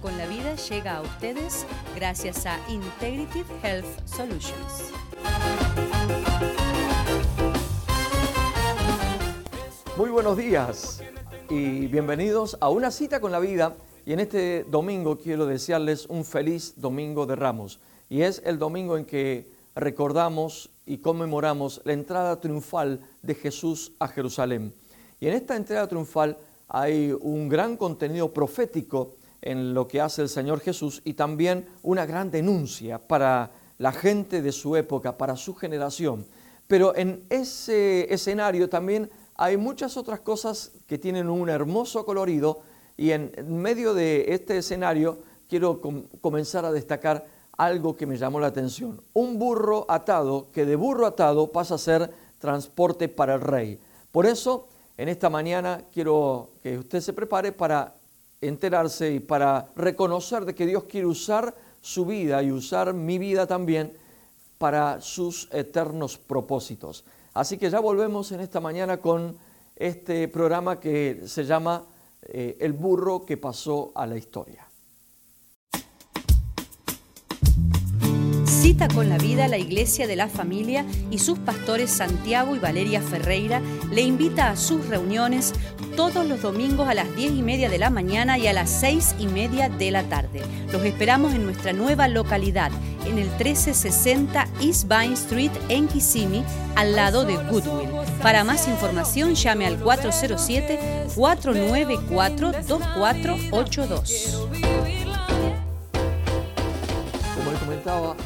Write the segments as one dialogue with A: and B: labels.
A: Con la Vida llega a ustedes gracias a Integrative Health Solutions.
B: Muy buenos días y bienvenidos a una cita con la vida. Y en este domingo quiero desearles un feliz domingo de Ramos. Y es el domingo en que recordamos y conmemoramos la entrada triunfal de Jesús a Jerusalén. Y en esta entrada triunfal hay un gran contenido profético en lo que hace el Señor Jesús y también una gran denuncia para la gente de su época, para su generación. Pero en ese escenario también hay muchas otras cosas que tienen un hermoso colorido y en medio de este escenario quiero comenzar a destacar algo que me llamó la atención. Un burro atado que de burro atado pasa a ser transporte para el rey. Por eso, en esta mañana quiero que usted se prepare para enterarse y para reconocer de que Dios quiere usar su vida y usar mi vida también para sus eternos propósitos. Así que ya volvemos en esta mañana con este programa que se llama eh, El burro que pasó a la historia.
A: Cita con la vida la Iglesia de la Familia y sus pastores Santiago y Valeria Ferreira le invita a sus reuniones todos los domingos a las 10 y media de la mañana y a las 6 y media de la tarde. Los esperamos en nuestra nueva localidad, en el 1360 East Vine Street en Kissimmee, al lado de Goodwill. Para más información llame al 407-494-2482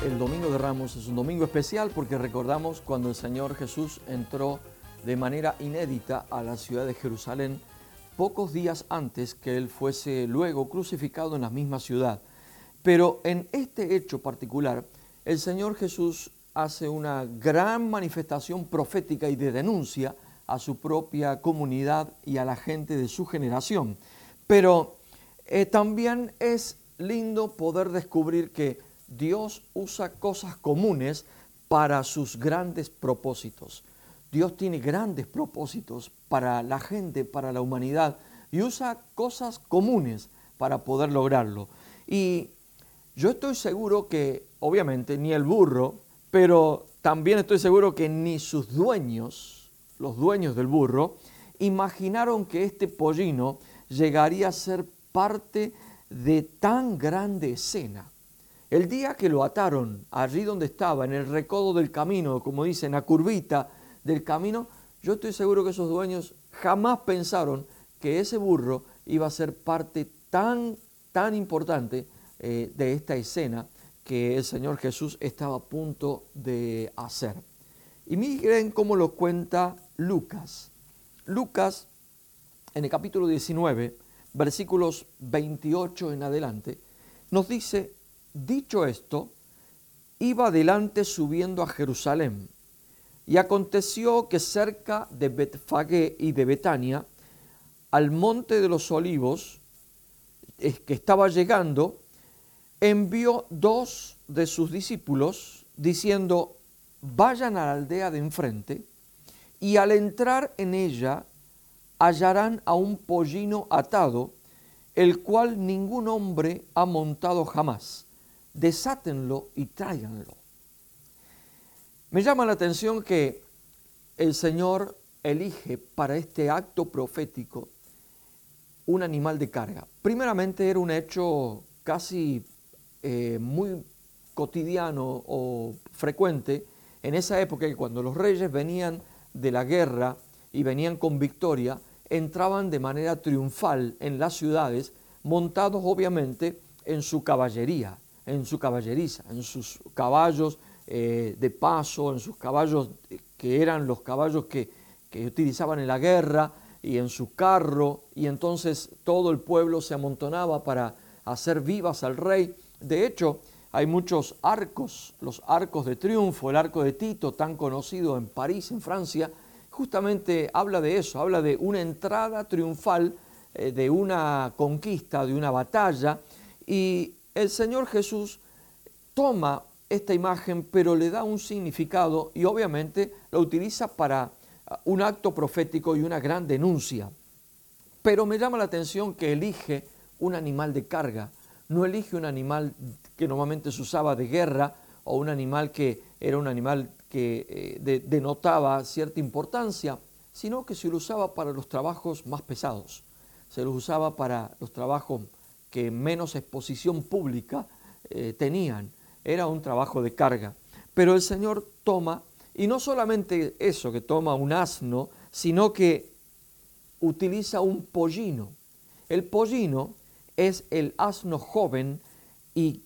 B: el Domingo de Ramos es un domingo especial porque recordamos cuando el Señor Jesús entró de manera inédita a la ciudad de Jerusalén pocos días antes que Él fuese luego crucificado en la misma ciudad. Pero en este hecho particular, el Señor Jesús hace una gran manifestación profética y de denuncia a su propia comunidad y a la gente de su generación. Pero eh, también es lindo poder descubrir que Dios usa cosas comunes para sus grandes propósitos. Dios tiene grandes propósitos para la gente, para la humanidad, y usa cosas comunes para poder lograrlo. Y yo estoy seguro que, obviamente, ni el burro, pero también estoy seguro que ni sus dueños, los dueños del burro, imaginaron que este pollino llegaría a ser parte de tan grande escena. El día que lo ataron allí donde estaba, en el recodo del camino, como dicen, la curvita del camino, yo estoy seguro que esos dueños jamás pensaron que ese burro iba a ser parte tan, tan importante eh, de esta escena que el Señor Jesús estaba a punto de hacer. Y miren cómo lo cuenta Lucas. Lucas, en el capítulo 19, versículos 28 en adelante, nos dice Dicho esto, iba adelante subiendo a Jerusalén. Y aconteció que cerca de Betfagé y de Betania, al monte de los olivos, que estaba llegando, envió dos de sus discípulos diciendo, vayan a la aldea de enfrente y al entrar en ella hallarán a un pollino atado, el cual ningún hombre ha montado jamás desátenlo y tráiganlo. Me llama la atención que el Señor elige para este acto profético un animal de carga. Primeramente era un hecho casi eh, muy cotidiano o frecuente en esa época que cuando los reyes venían de la guerra y venían con victoria, entraban de manera triunfal en las ciudades, montados obviamente en su caballería en su caballeriza, en sus caballos eh, de paso, en sus caballos que eran los caballos que, que utilizaban en la guerra y en su carro, y entonces todo el pueblo se amontonaba para hacer vivas al rey. De hecho, hay muchos arcos, los arcos de triunfo, el arco de Tito, tan conocido en París, en Francia, justamente habla de eso, habla de una entrada triunfal, eh, de una conquista, de una batalla, y el Señor Jesús toma esta imagen, pero le da un significado y obviamente la utiliza para ah, un acto profético y una gran denuncia. Pero me llama la atención que elige un animal de carga, no elige un animal que normalmente se usaba de guerra o un animal que era un animal que eh, denotaba cierta importancia, sino que se lo usaba para los trabajos más pesados, se lo usaba para los trabajos que menos exposición pública eh, tenían, era un trabajo de carga. Pero el Señor toma, y no solamente eso, que toma un asno, sino que utiliza un pollino. El pollino es el asno joven y,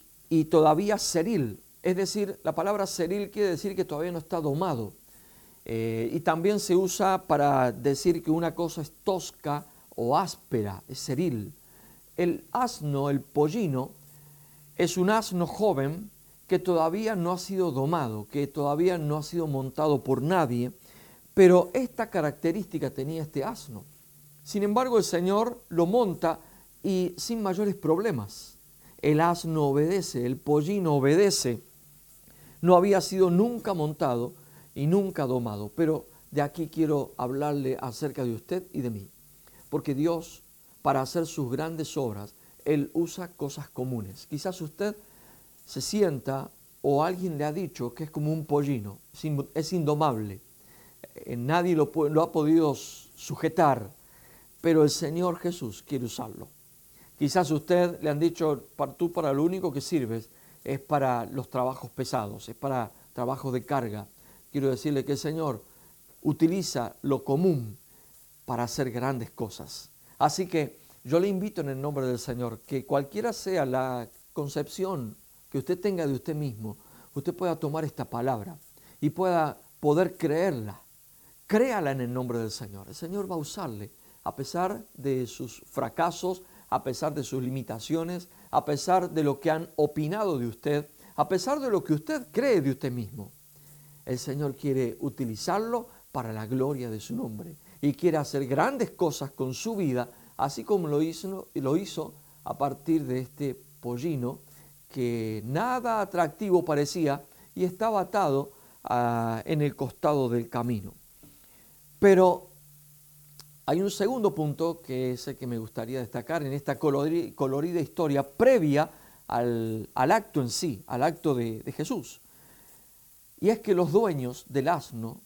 B: todavía ceril. Es decir, la palabra ceril quiere decir que todavía no está domado. Eh, y también se usa para decir que una cosa es tosca o áspera, es ceril. El asno, el pollino, es un asno joven que todavía no ha sido domado, que todavía no ha sido montado por nadie, pero esta característica tenía este asno. Sin embargo, el Señor lo monta y sin mayores problemas. El asno obedece, el pollino obedece. No había sido nunca montado y nunca domado, pero de aquí quiero hablarle acerca de usted y de mí. Porque Dios, para hacer sus grandes obras, Él usa cosas comunes. Quizás usted se sienta o alguien le ha dicho que es como un pollino, es indomable. Eh, nadie lo, ha podido sujetar, pero el Señor Jesús quiere usarlo. Quizás usted le han dicho, tú para lo único que sirves es para los trabajos pesados, es para trabajos de carga. Quiero decirle que el Señor utiliza lo común para hacer grandes cosas. Así que yo le invito en el nombre del Señor que cualquiera sea la concepción que usted tenga de usted mismo, usted pueda tomar esta palabra y pueda poder creerla. Créala en el nombre del Señor. El Señor va a usarle a pesar de sus fracasos, a pesar de sus limitaciones, a pesar de lo que han opinado de usted, a pesar de lo que usted cree de usted mismo. El Señor quiere utilizarlo para la gloria de su nombre y quiere hacer grandes cosas con su vida, así como lo hizo, lo hizo a partir de este pollino que nada atractivo parecía y estaba atado ah, en el costado del camino. Pero hay un segundo punto que es el que me gustaría destacar en esta colorida historia previa al, acto en sí, al acto de, de Jesús. Y es que los dueños del asno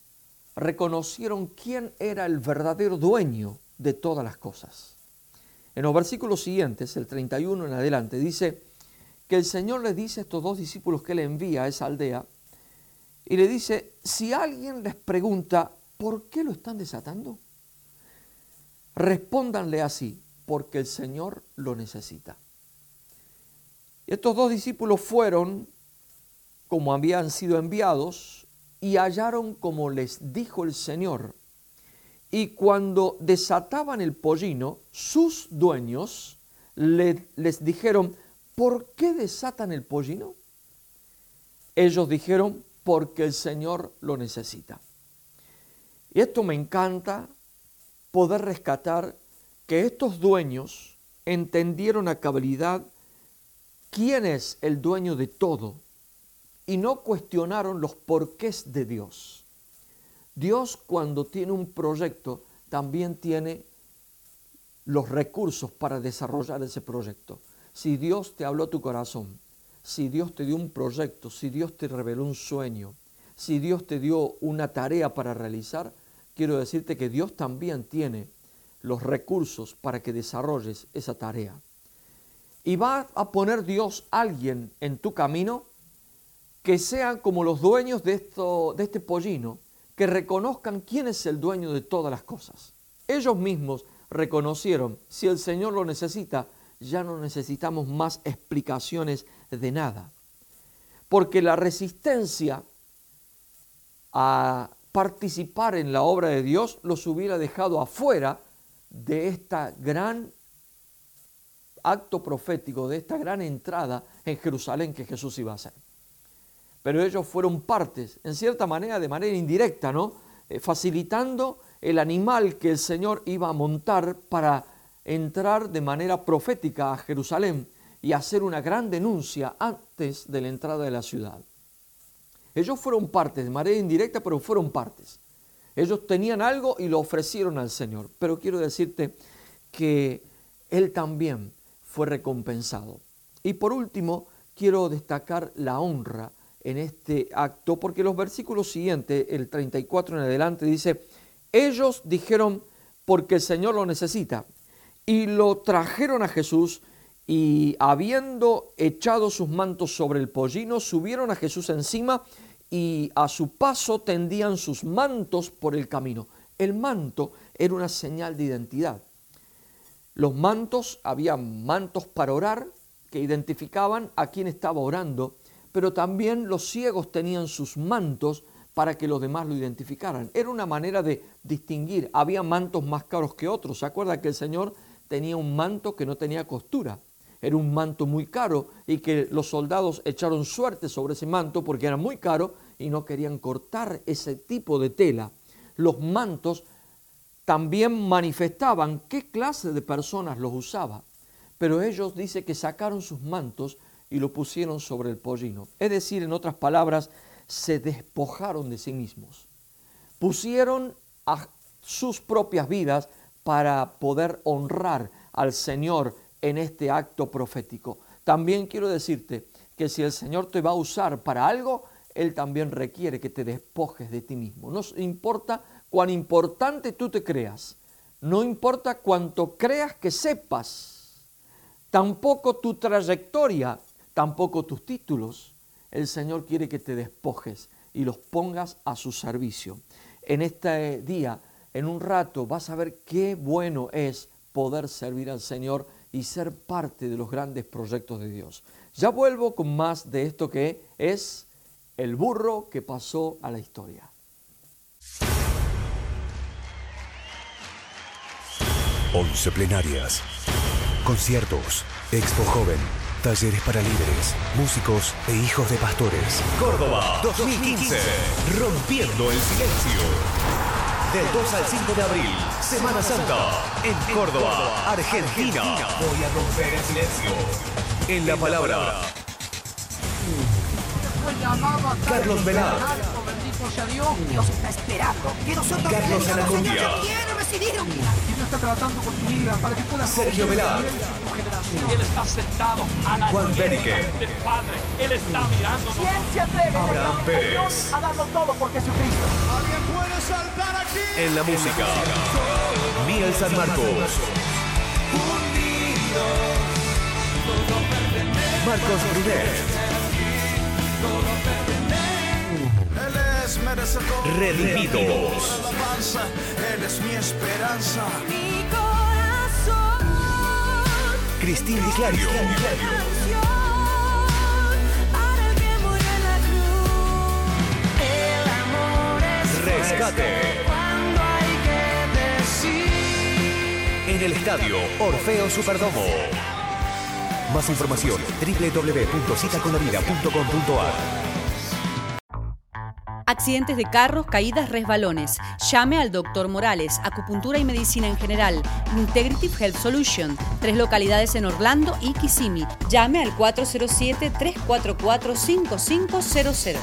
B: reconocieron quién era el verdadero dueño de todas las cosas. En los versículos siguientes, el 31 en adelante, dice que el Señor le dice a estos dos discípulos que le envía a esa aldea, y le dice, si alguien les pregunta, ¿por qué lo están desatando? Respóndanle así, porque el Señor lo necesita. Y estos dos discípulos fueron, como habían sido enviados, y hallaron como les dijo el Señor. Y cuando desataban el pollino, sus dueños les dijeron, ¿por qué desatan el pollino? Ellos dijeron, porque el Señor lo necesita. Y esto me encanta poder rescatar que estos dueños entendieron a cabalidad quién es el dueño de todo y no cuestionaron los porqués de Dios. Dios cuando tiene un proyecto también tiene los recursos para desarrollar ese proyecto. Si Dios te habló tu corazón, si Dios te dio un proyecto, si Dios te reveló un sueño, si Dios te dio una tarea para realizar, quiero decirte que Dios también tiene los recursos para que desarrolles esa tarea. Y va a poner Dios alguien en tu camino que sean como los dueños de, esto, de este pollino, que reconozcan quién es el dueño de todas las cosas. Ellos mismos reconocieron, si el Señor lo necesita, ya no necesitamos más explicaciones de nada. Porque la resistencia a participar en la obra de Dios los hubiera dejado afuera de esta gran acto profético, de esta gran entrada en Jerusalén que Jesús iba a hacer. Pero ellos fueron partes, en cierta manera, de manera indirecta, ¿no? Eh, facilitando el animal que el Señor iba a montar para entrar de manera profética a Jerusalén y hacer una gran denuncia antes de la entrada de la ciudad. Ellos fueron partes, de manera indirecta, pero fueron partes. Ellos tenían algo y lo ofrecieron al Señor. Pero quiero decirte que Él también fue recompensado. Y por último, quiero destacar la honra en este acto, porque los versículos siguientes, el 34 en adelante, dice, ellos dijeron, porque el Señor lo necesita, y lo trajeron a Jesús, y habiendo echado sus mantos sobre el pollino, subieron a Jesús encima, y a su paso tendían sus mantos por el camino. El manto era una señal de identidad. Los mantos, había mantos para orar que identificaban a quien estaba orando, pero también los ciegos tenían sus mantos para que los demás lo identificaran. Era una manera de distinguir. Había mantos más caros que otros. ¿Se acuerda que el Señor tenía un manto que no tenía costura? Era un manto muy caro y que los soldados echaron suerte sobre ese manto porque era muy caro y no querían cortar ese tipo de tela. Los mantos también manifestaban qué clase de personas los usaba, pero ellos dice que sacaron sus mantos y lo pusieron sobre el pollino. Es decir, en otras palabras, se despojaron de sí mismos. Pusieron a sus propias vidas para poder honrar al Señor en este acto profético. También quiero decirte que si el Señor te va a usar para algo, Él también requiere que te despojes de ti mismo. No importa cuán importante tú te creas, no importa cuánto creas que sepas, tampoco tu trayectoria, tampoco tus títulos. El Señor quiere que te despojes y los pongas a su servicio. En este día, en un rato, vas a ver qué bueno es poder servir al Señor y ser parte de los grandes proyectos de Dios. Ya vuelvo con más de esto que es el burro que pasó a la historia.
C: Once plenarias, conciertos, expo joven, talleres para líderes, músicos e hijos de pastores.
D: Córdoba 2015, rompiendo el silencio. Del 2 al 5 de abril, Semana Santa, en Córdoba, Argentina. Voy a romper el silencio. En la palabra. Carlos Velar.
E: Dios está esperando. Que nosotros
D: Carlos.
E: Señor, que quiere recibir.
F: Dios está tratando con tu vida para que puedas
D: Sergio Velar.
G: Él está sentado a la
D: Juan Benique.
G: del Padre. Él está mirando.
F: ¿Quién se atreve
D: Abraham Pérez.
F: a darlo todo por Jesucristo?
D: En la música. Miel San Marcos. Marcos Brunet. Redimidos.
H: Él es mi esperanza.
E: Es
D: Rescate. En el estadio Orfeo Superdomo. Más información www.citaconlavida.com.ar
A: Accidentes de carros, caídas, resbalones. Llame al Dr. Morales, acupuntura y medicina en general. Integrative Health Solution. Tres localidades en Orlando y Kissimmee. Llame al 407-344-5500.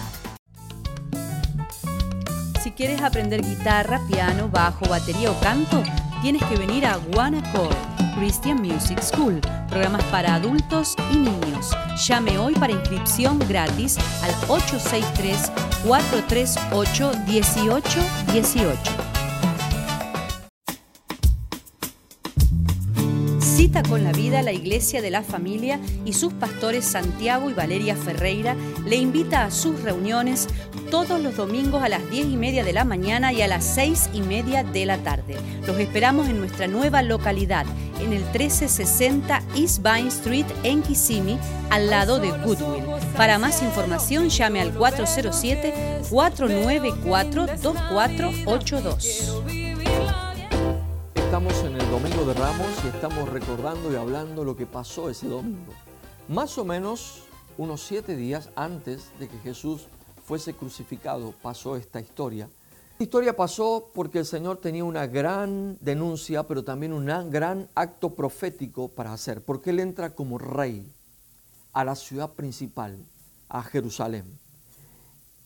A: Si quieres aprender guitarra, piano, bajo, batería o canto, tienes que venir a Accord Christian Music School. Programas para adultos y niños. Llame hoy para inscripción gratis al 863-438-1818. Con la vida la Iglesia de la Familia y sus pastores Santiago y Valeria Ferreira le invita a sus reuniones todos los domingos a las 10 y media de la mañana y a las 6 y media de la tarde. Los esperamos en nuestra nueva localidad, en el 1360 East Vine Street en Kissimmee, al lado de Goodwill. Para más información llame al 407-494-2482.
B: Estamos en el Domingo de Ramos y estamos recordando y hablando lo que pasó ese domingo. Más o menos unos siete días antes de que Jesús fuese crucificado pasó esta historia. Esta historia pasó porque el Señor tenía una gran denuncia, pero también un gran acto profético para hacer, porque Él entra como rey a la ciudad principal, a Jerusalén.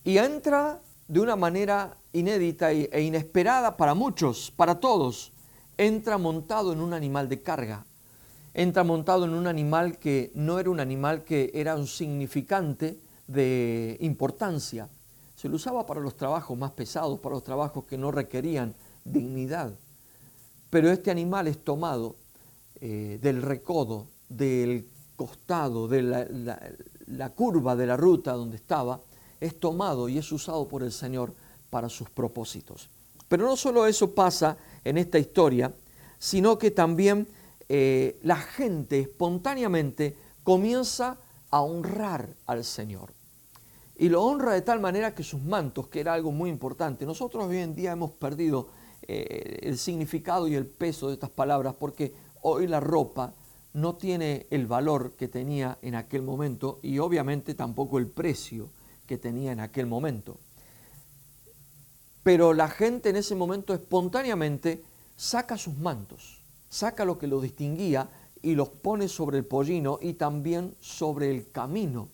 B: Y entra de una manera inédita e inesperada para muchos, para todos. Entra montado en un animal de carga. entra montado en un animal que no era un animal que era un significante de importancia. Se lo usaba para los trabajos más pesados, para los trabajos que no requerían dignidad. Pero este animal es tomado eh, del recodo, del costado, de la, curva de la ruta donde estaba, es tomado y es usado por el Señor para sus propósitos. Pero no solo eso pasa en esta historia, sino que también eh, la gente espontáneamente comienza a honrar al Señor. Y lo honra de tal manera que sus mantos, que era algo muy importante, nosotros hoy en día hemos perdido eh, el significado y el peso de estas palabras porque hoy la ropa no tiene el valor que tenía en aquel momento y obviamente tampoco el precio que tenía en aquel momento. Pero la gente en ese momento espontáneamente saca sus mantos, saca lo que lo distinguía y los pone sobre el pollino y también sobre el camino.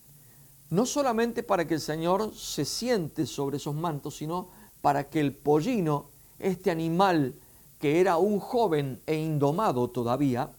B: No solamente para que el Señor se siente sobre esos mantos, sino para que el pollino, este animal que era un joven e indomado todavía,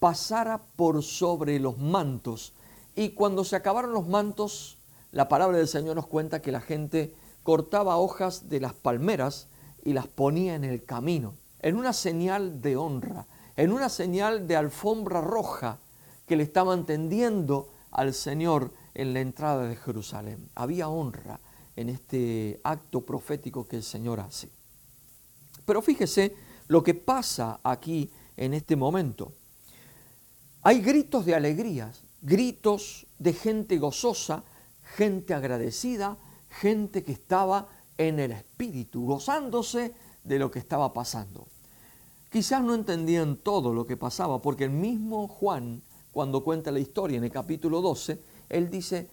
B: pasara por sobre los mantos. Y cuando se acabaron los mantos, la palabra del Señor nos cuenta que la gente cortaba hojas de las palmeras y las ponía en el camino, en una señal de honra, en una señal de alfombra roja que le estaban tendiendo al Señor en la entrada de Jerusalén. Había honra en este acto profético que el Señor hace. Pero fíjese lo que pasa aquí en este momento. Hay gritos de alegrías, gritos de gente gozosa, gente agradecida, gente que estaba en el espíritu, gozándose de lo que estaba pasando. Quizás no entendían todo lo que pasaba, porque el mismo Juan, cuando cuenta la historia en el capítulo 12, él dice,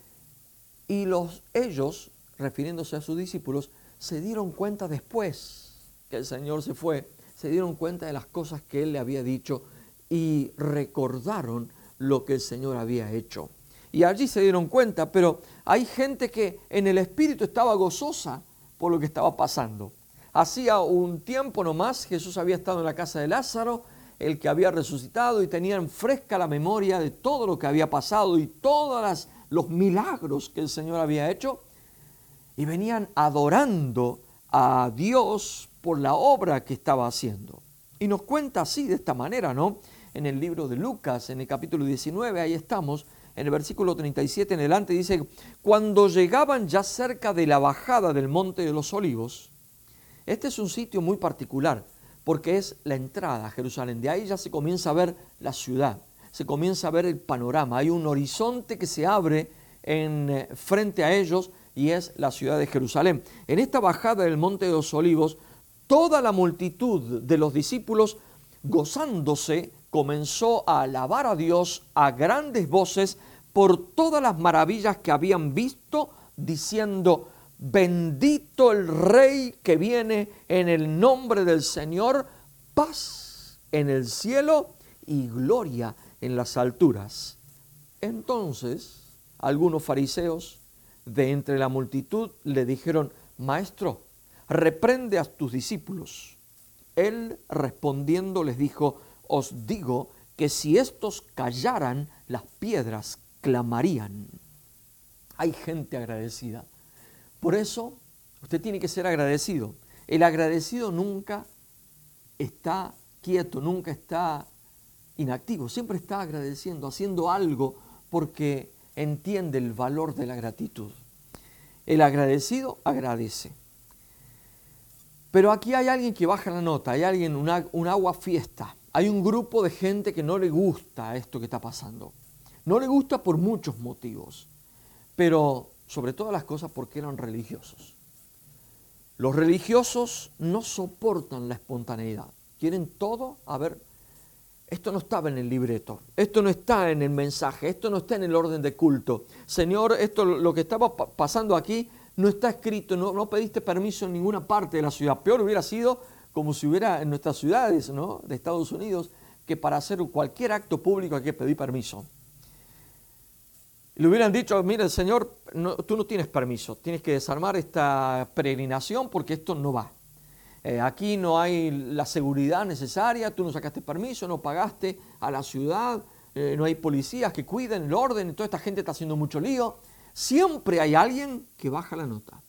B: y los, ellos, refiriéndose a sus discípulos, se dieron cuenta después que el Señor se fue, se dieron cuenta de las cosas que Él le había dicho y recordaron lo que el Señor había hecho. Y allí se dieron cuenta, pero hay gente que en el espíritu estaba gozosa por lo que estaba pasando. Hacía un tiempo nomás Jesús había estado en la casa de Lázaro, el que había resucitado, y tenían fresca la memoria de todo lo que había pasado y todos los milagros que el Señor había hecho, y venían adorando a Dios por la obra que estaba haciendo. Y nos cuenta así, de esta manera, ¿no? En el libro de Lucas, en el capítulo 19, ahí estamos, en el versículo 37 en adelante, dice, cuando llegaban ya cerca de la bajada del monte de los olivos, este es un sitio muy particular, porque es la entrada a Jerusalén. De ahí ya se comienza a ver la ciudad, se comienza a ver el panorama. Hay un horizonte que se abre en, eh, frente a ellos y es la ciudad de Jerusalén. En esta bajada del monte de los olivos, toda la multitud de los discípulos, gozándose, comenzó a alabar a Dios a grandes voces por todas las maravillas que habían visto, diciendo, bendito el Rey que viene en el nombre del Señor, paz en el cielo y gloria en las alturas. Entonces, algunos fariseos de entre la multitud le dijeron, Maestro, reprende a tus discípulos. Él respondiendo les dijo, os digo que si estos callaran, las piedras clamarían. Hay gente agradecida. Por eso, usted tiene que ser agradecido. El agradecido nunca está quieto, nunca está inactivo, siempre está agradeciendo, haciendo algo porque entiende el valor de la gratitud. El agradecido agradece. Pero aquí hay alguien que baja la nota, hay alguien, una- un agua fiesta. Hay un grupo de gente que no le gusta esto que está pasando. No le gusta por muchos motivos, pero sobre todas las cosas porque eran religiosos. Los religiosos no soportan la espontaneidad. Quieren todo, a ver, esto no estaba en el libreto, esto no está en el mensaje, esto no está en el orden de culto. Señor, esto lo que estaba pa- pasando aquí no está escrito, no pediste permiso en ninguna parte de la ciudad. Peor hubiera sido como si hubiera en nuestras ciudades ¿no? de Estados Unidos que para hacer cualquier acto público hay que pedir permiso. Le hubieran dicho, mira, Señor, tú no tienes permiso, tienes que desarmar esta peregrinación porque esto no va. eh, aquí no hay la seguridad necesaria, tú no sacaste permiso, no pagaste a la ciudad, eh, no hay policías que cuiden el orden, toda esta gente está haciendo mucho lío. Siempre hay alguien que baja la nota.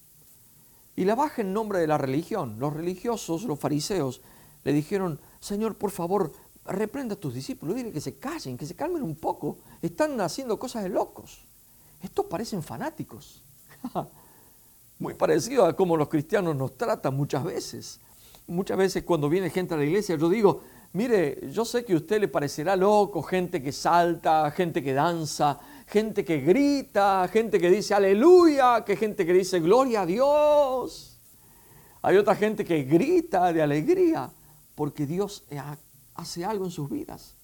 B: Y la baja en nombre de la religión. Los religiosos, los fariseos, le dijeron, Señor, por favor, reprenda a tus discípulos, dile que se callen, que se calmen un poco. Están haciendo cosas de locos. Estos parecen fanáticos. Muy parecido a cómo los cristianos nos tratan muchas veces. Muchas veces cuando viene gente a la iglesia, yo digo, mire, yo sé que a usted le parecerá loco, gente que salta, gente que danza, gente que grita, gente que dice aleluya, que gente que dice gloria a Dios. Hay otra gente que grita de alegría porque Dios hace algo en sus vidas.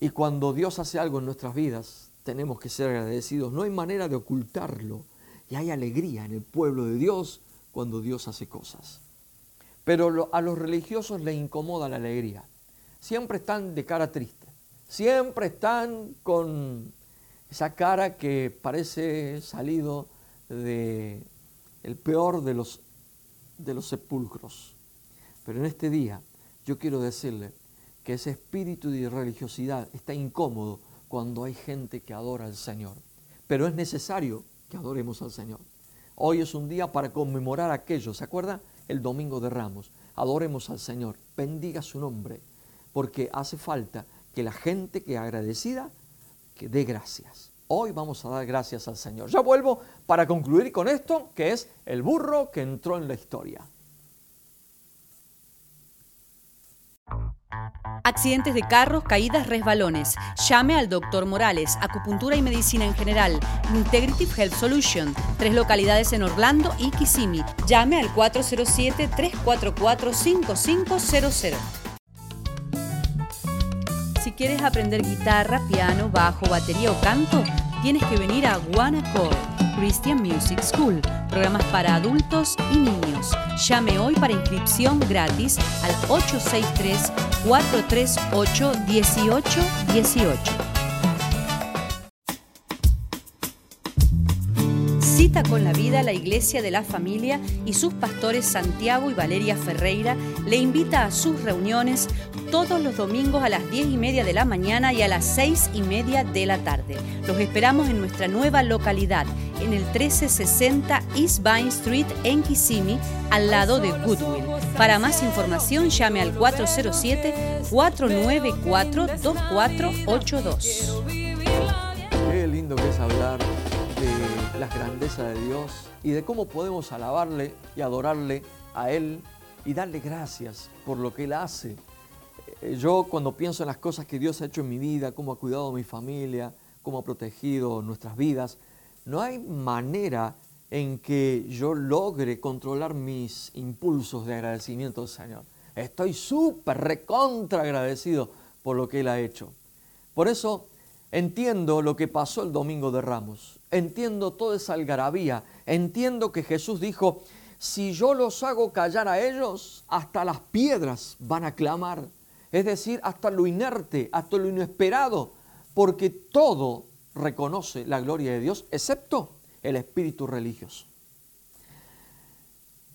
B: Y cuando Dios hace algo en nuestras vidas, tenemos que ser agradecidos. No hay manera de ocultarlo. Y hay alegría en el pueblo de Dios cuando Dios hace cosas. Pero a los religiosos les incomoda la alegría. Siempre están de cara triste. Siempre están con esa cara que parece salido de el peor de los, de los sepulcros. Pero en este día yo quiero decirle que ese espíritu de religiosidad está incómodo cuando hay gente que adora al Señor. Pero es necesario que adoremos al Señor. Hoy es un día para conmemorar aquello, ¿se acuerda? El domingo de Ramos. Adoremos al Señor, bendiga su nombre, porque hace falta que la gente que agradecida, que dé gracias. Hoy vamos a dar gracias al Señor. Ya vuelvo para concluir con esto, que es el burro que entró en la historia.
A: Accidentes de carros, caídas, resbalones. Llame al Dr. Morales, acupuntura y medicina en general. Integrative Health Solution. Tres localidades en Orlando y Kissimmee. Llame al 407-344-5500. Si quieres aprender guitarra, piano, bajo, batería o canto, tienes que venir a One Accord Christian Music School. Programas para adultos y niños. Llame hoy para inscripción gratis al 863-438-1818. Con la vida la Iglesia de la Familia y sus pastores Santiago y Valeria Ferreira le invita a sus reuniones todos los domingos a las 10 y media de la mañana y a las 6 y media de la tarde. Los esperamos en nuestra nueva localidad, en el 1360 East Vine Street en Kissimmee, al lado de Goodwill. Para más información llame al 407-494-2482.
B: Qué lindo que es hablar de las grandezas de Dios y de cómo podemos alabarle y adorarle a Él y darle gracias por lo que Él hace. Eh, Yo cuando pienso en las cosas que Dios ha hecho en mi vida, cómo ha cuidado mi familia, cómo ha protegido nuestras vidas, no hay manera en que yo logre controlar mis impulsos de agradecimiento al Señor. Estoy súper recontra agradecido por lo que Él ha hecho. Por eso entiendo lo que pasó el domingo de Ramos. Entiendo toda esa algarabía. Entiendo que Jesús dijo, si yo los hago callar a ellos, hasta las piedras van a clamar. Es decir, hasta lo inerte, hasta lo inesperado, porque todo reconoce la gloria de Dios, excepto el espíritu religioso.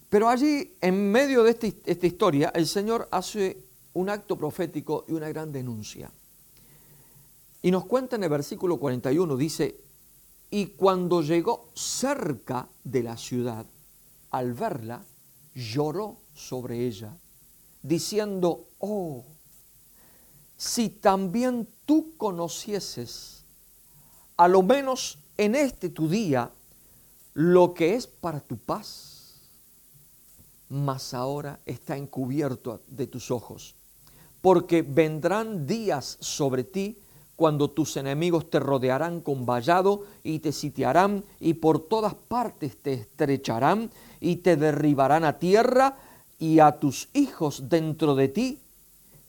B: Pero allí, en medio de este- esta historia, el Señor hace un acto profético y una gran denuncia. Y nos cuenta en el versículo 41, dice, y cuando llegó cerca de la ciudad, al verla, lloró sobre ella, diciendo, oh, si también tú conocieses, a lo menos en este tu día, lo que es para tu paz, mas ahora está encubierto de tus ojos, porque vendrán días sobre ti cuando tus enemigos te rodearán con vallado y te sitiarán y por todas partes te estrecharán y te derribarán a tierra y a tus hijos dentro de ti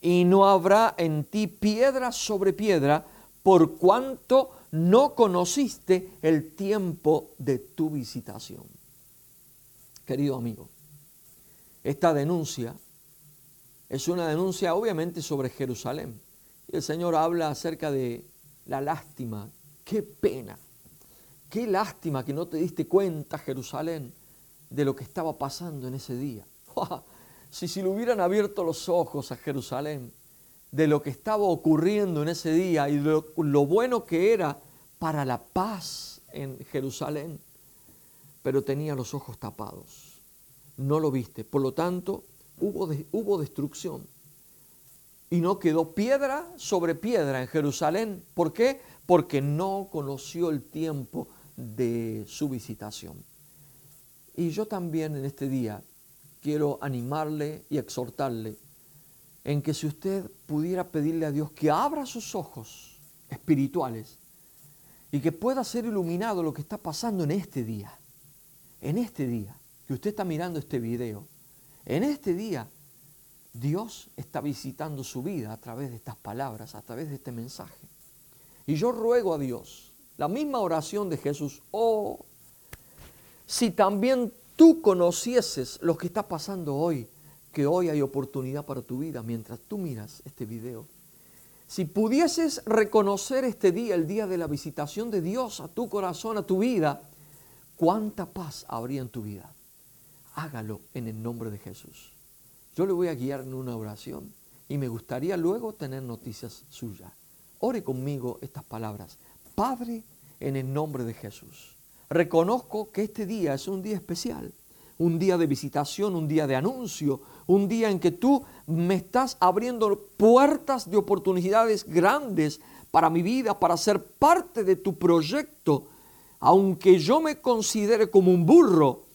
B: y no habrá en ti piedra sobre piedra por cuanto no conociste el tiempo de tu visitación. Querido amigo, esta denuncia es una denuncia obviamente sobre Jerusalén. El Señor habla acerca de la lástima. Qué pena, qué lástima que no te diste cuenta, Jerusalén, de lo que estaba pasando en ese día. si, si le hubieran abierto los ojos a Jerusalén de lo que estaba ocurriendo en ese día y lo, lo bueno que era para la paz en Jerusalén, pero tenía los ojos tapados. No lo viste. Por lo tanto, hubo destrucción. Y no quedó piedra sobre piedra en Jerusalén. ¿Por qué? Porque no conoció el tiempo de su visitación. Y yo también en este día quiero animarle y exhortarle en que si usted pudiera pedirle a Dios que abra sus ojos espirituales y que pueda ser iluminado lo que está pasando en este día, en este día, que usted está mirando este video, en este día Dios está visitando su vida a través de estas palabras, a través de este mensaje. Y yo ruego a Dios, la misma oración de Jesús, oh, si también tú conocieses lo que está pasando hoy, que hoy hay oportunidad para tu vida mientras tú miras este video. Si pudieses reconocer este día, el día de la visitación de Dios a tu corazón, a tu vida, cuánta paz habría en tu vida. Hágalo en el nombre de Jesús. Yo le voy a guiar en una oración y me gustaría luego tener noticias suyas. Ore conmigo estas palabras. Padre, en el nombre de Jesús, reconozco que este día es un día especial, un día de visitación, un día de anuncio, un día en que tú me estás abriendo puertas de oportunidades grandes para mi vida, para ser parte de tu proyecto, aunque yo me considere como un burro,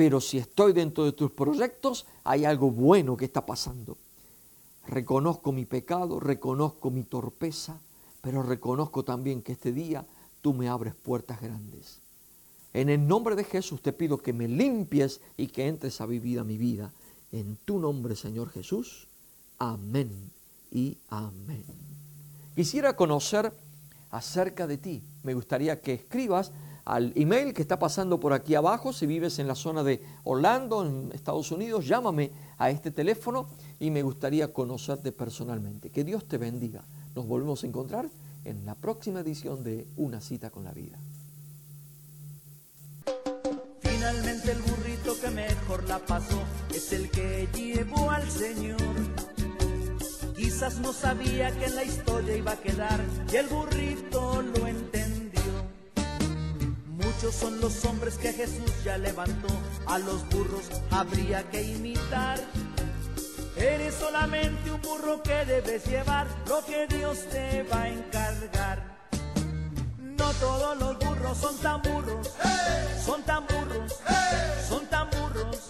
B: pero si estoy dentro de tus proyectos, hay algo bueno que está pasando. Reconozco mi pecado, reconozco mi torpeza, pero reconozco también que este día tú me abres puertas grandes. En el nombre de Jesús te pido que me limpies y que entres a vivir a mi vida. En tu nombre, Señor Jesús. Amén y amén. Quisiera conocer acerca de ti. Me gustaría que escribas al email que está pasando por aquí abajo. Si vives en la zona de Orlando, en Estados Unidos, llámame a este teléfono y me gustaría conocerte personalmente. Que Dios te bendiga. Nos volvemos a encontrar en la próxima edición de Una cita con la vida.
I: Finalmente el burrito que mejor la pasó es el que llevó al Señor. Quizás no sabía que en la historia iba a quedar y el burrito lo entendió. Muchos son los hombres que Jesús ya levantó, a los burros habría que imitar. Eres solamente un burro que debes llevar lo que Dios te va a encargar. No todos los burros son tan burros, son tan burros, son tan burros.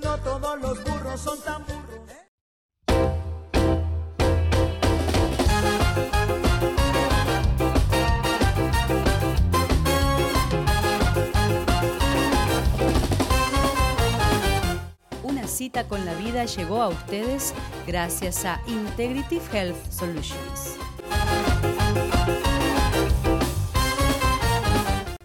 I: No todos los burros son tan burros.
A: Cita con la vida llegó a ustedes gracias a Integrative Health Solutions.